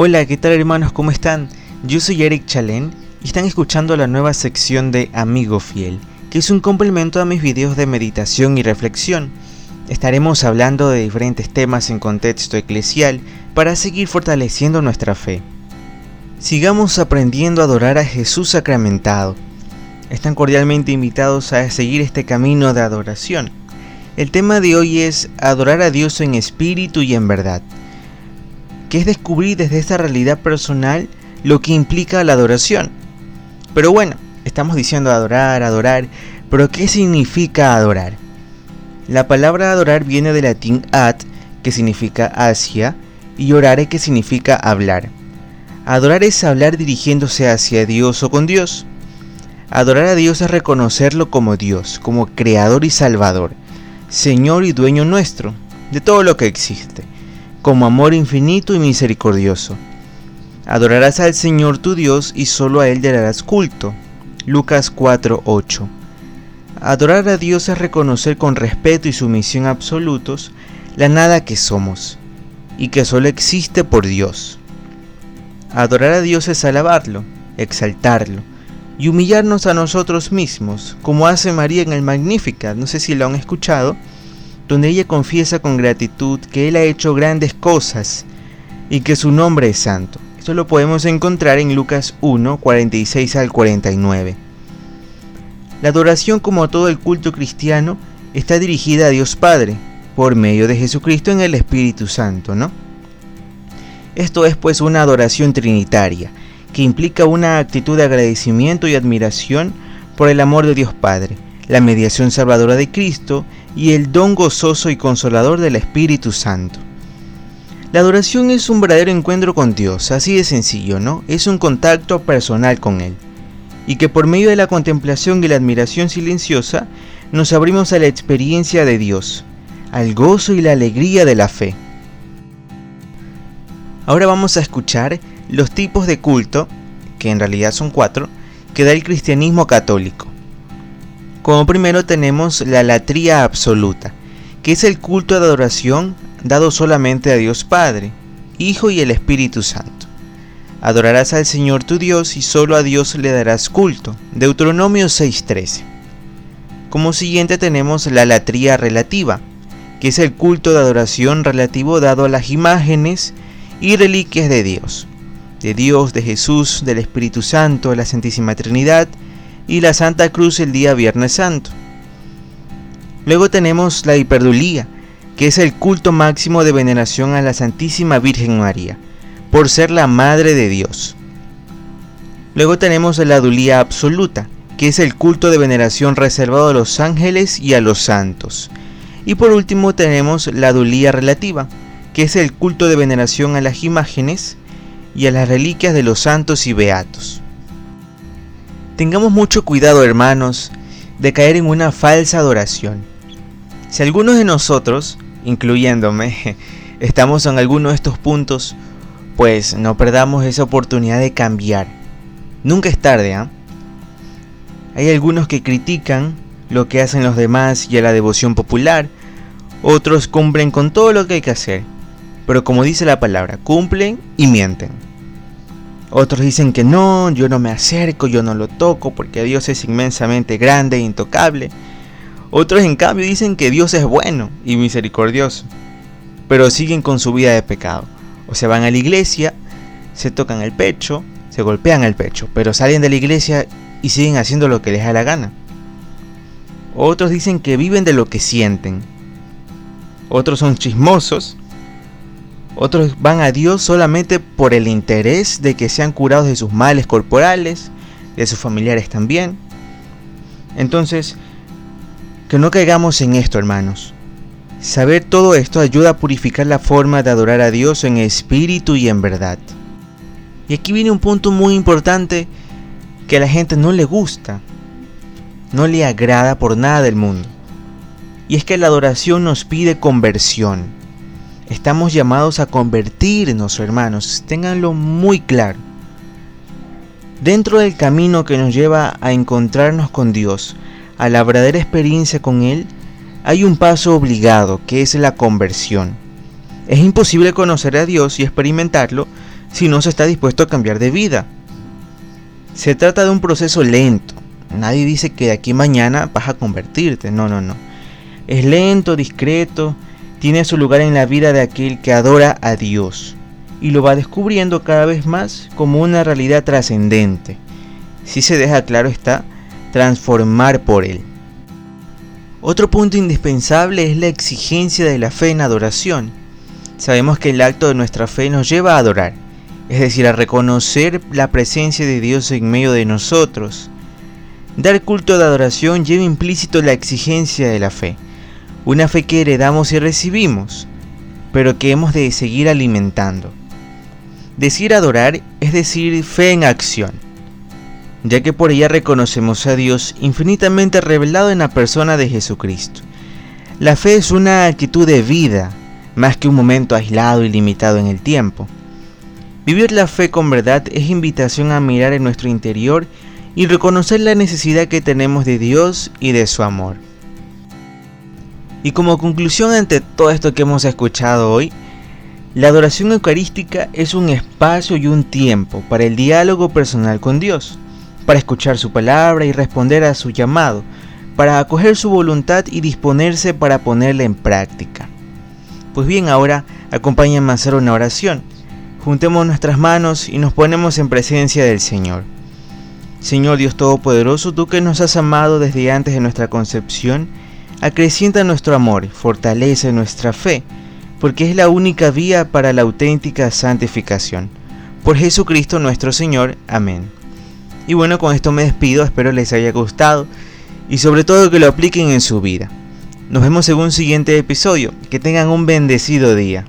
Hola, ¿qué tal hermanos? ¿Cómo están? Yo soy Eric Chalén y están escuchando la nueva sección de Amigo Fiel, que es un complemento a mis videos de meditación y reflexión. Estaremos hablando de diferentes temas en contexto eclesial para seguir fortaleciendo nuestra fe. Sigamos aprendiendo a adorar a Jesús sacramentado. Están cordialmente invitados a seguir este camino de adoración. El tema de hoy es adorar a Dios en espíritu y en verdad que es descubrir desde esta realidad personal lo que implica la adoración. Pero bueno, estamos diciendo adorar, adorar, pero ¿qué significa adorar? La palabra adorar viene del latín ad, que significa hacia, y orare, que significa hablar. Adorar es hablar dirigiéndose hacia Dios o con Dios. Adorar a Dios es reconocerlo como Dios, como Creador y Salvador, Señor y Dueño nuestro, de todo lo que existe como amor infinito y misericordioso. Adorarás al Señor tu Dios y solo a Él darás culto. Lucas 4:8. Adorar a Dios es reconocer con respeto y sumisión absolutos la nada que somos y que solo existe por Dios. Adorar a Dios es alabarlo, exaltarlo y humillarnos a nosotros mismos, como hace María en el Magnificat, no sé si lo han escuchado, donde ella confiesa con gratitud que Él ha hecho grandes cosas y que su nombre es santo. Esto lo podemos encontrar en Lucas 1, 46 al 49. La adoración, como todo el culto cristiano, está dirigida a Dios Padre, por medio de Jesucristo en el Espíritu Santo, ¿no? Esto es pues una adoración trinitaria, que implica una actitud de agradecimiento y admiración por el amor de Dios Padre, la mediación salvadora de Cristo y el don gozoso y consolador del Espíritu Santo. La adoración es un verdadero encuentro con Dios, así de sencillo, ¿no? Es un contacto personal con Él. Y que por medio de la contemplación y la admiración silenciosa nos abrimos a la experiencia de Dios, al gozo y la alegría de la fe. Ahora vamos a escuchar los tipos de culto, que en realidad son cuatro, que da el cristianismo católico. Como primero tenemos la latría absoluta, que es el culto de adoración dado solamente a Dios Padre, Hijo y el Espíritu Santo. Adorarás al Señor tu Dios y solo a Dios le darás culto. Deuteronomio 6:13. Como siguiente tenemos la latría relativa, que es el culto de adoración relativo dado a las imágenes y reliquias de Dios, de Dios, de Jesús, del Espíritu Santo, de la Santísima Trinidad, y la Santa Cruz el día Viernes Santo. Luego tenemos la hiperdulía, que es el culto máximo de veneración a la Santísima Virgen María, por ser la Madre de Dios. Luego tenemos la dulía absoluta, que es el culto de veneración reservado a los ángeles y a los santos. Y por último tenemos la dulía relativa, que es el culto de veneración a las imágenes y a las reliquias de los santos y beatos. Tengamos mucho cuidado, hermanos, de caer en una falsa adoración. Si algunos de nosotros, incluyéndome, estamos en alguno de estos puntos, pues no perdamos esa oportunidad de cambiar. Nunca es tarde, ¿ah? Hay algunos que critican lo que hacen los demás y a la devoción popular, otros cumplen con todo lo que hay que hacer, pero como dice la palabra, cumplen y mienten. Otros dicen que no, yo no me acerco, yo no lo toco porque Dios es inmensamente grande e intocable. Otros en cambio dicen que Dios es bueno y misericordioso, pero siguen con su vida de pecado. O sea, van a la iglesia, se tocan el pecho, se golpean el pecho, pero salen de la iglesia y siguen haciendo lo que les da la gana. Otros dicen que viven de lo que sienten. Otros son chismosos otros van a Dios solamente por el interés de que sean curados de sus males corporales, de sus familiares también. Entonces, que no caigamos en esto, hermanos. Saber todo esto ayuda a purificar la forma de adorar a Dios en espíritu y en verdad. Y aquí viene un punto muy importante que a la gente no le gusta, no le agrada por nada del mundo. Y es que la adoración nos pide conversión. Estamos llamados a convertirnos, hermanos, ténganlo muy claro. Dentro del camino que nos lleva a encontrarnos con Dios, a la verdadera experiencia con Él, hay un paso obligado, que es la conversión. Es imposible conocer a Dios y experimentarlo si no se está dispuesto a cambiar de vida. Se trata de un proceso lento. Nadie dice que de aquí mañana vas a convertirte. No, no, no. Es lento, discreto, tiene su lugar en la vida de aquel que adora a Dios y lo va descubriendo cada vez más como una realidad trascendente. Si se deja claro está, transformar por él. Otro punto indispensable es la exigencia de la fe en adoración. Sabemos que el acto de nuestra fe nos lleva a adorar, es decir, a reconocer la presencia de Dios en medio de nosotros. Dar culto de adoración lleva implícito la exigencia de la fe, una fe que heredamos y recibimos, pero que hemos de seguir alimentando. Decir adorar es decir fe en acción, ya que por ella reconocemos a Dios infinitamente revelado en la persona de Jesucristo. La fe es una actitud de vida, más que un momento aislado y limitado en el tiempo. Vivir la fe con verdad es invitación a mirar en nuestro interior y reconocer la necesidad que tenemos de Dios y de su amor. Y como conclusión ante todo esto que hemos escuchado hoy, la adoración eucarística es un espacio y un tiempo para el diálogo personal con Dios, para escuchar su palabra y responder a su llamado, para acoger su voluntad y disponerse para ponerla en práctica. Pues bien, ahora acompáñenme a hacer una oración. Juntemos nuestras manos y nos ponemos en presencia del Señor. Señor Dios Todopoderoso, tú que nos has amado desde antes de nuestra concepción, acrecienta nuestro amor, fortalece nuestra fe, porque es la única vía para la auténtica santificación. Por Jesucristo nuestro Señor. Amén. Y bueno, con esto me despido, espero les haya gustado y sobre todo que lo apliquen en su vida. Nos vemos en un siguiente episodio. Que tengan un bendecido día.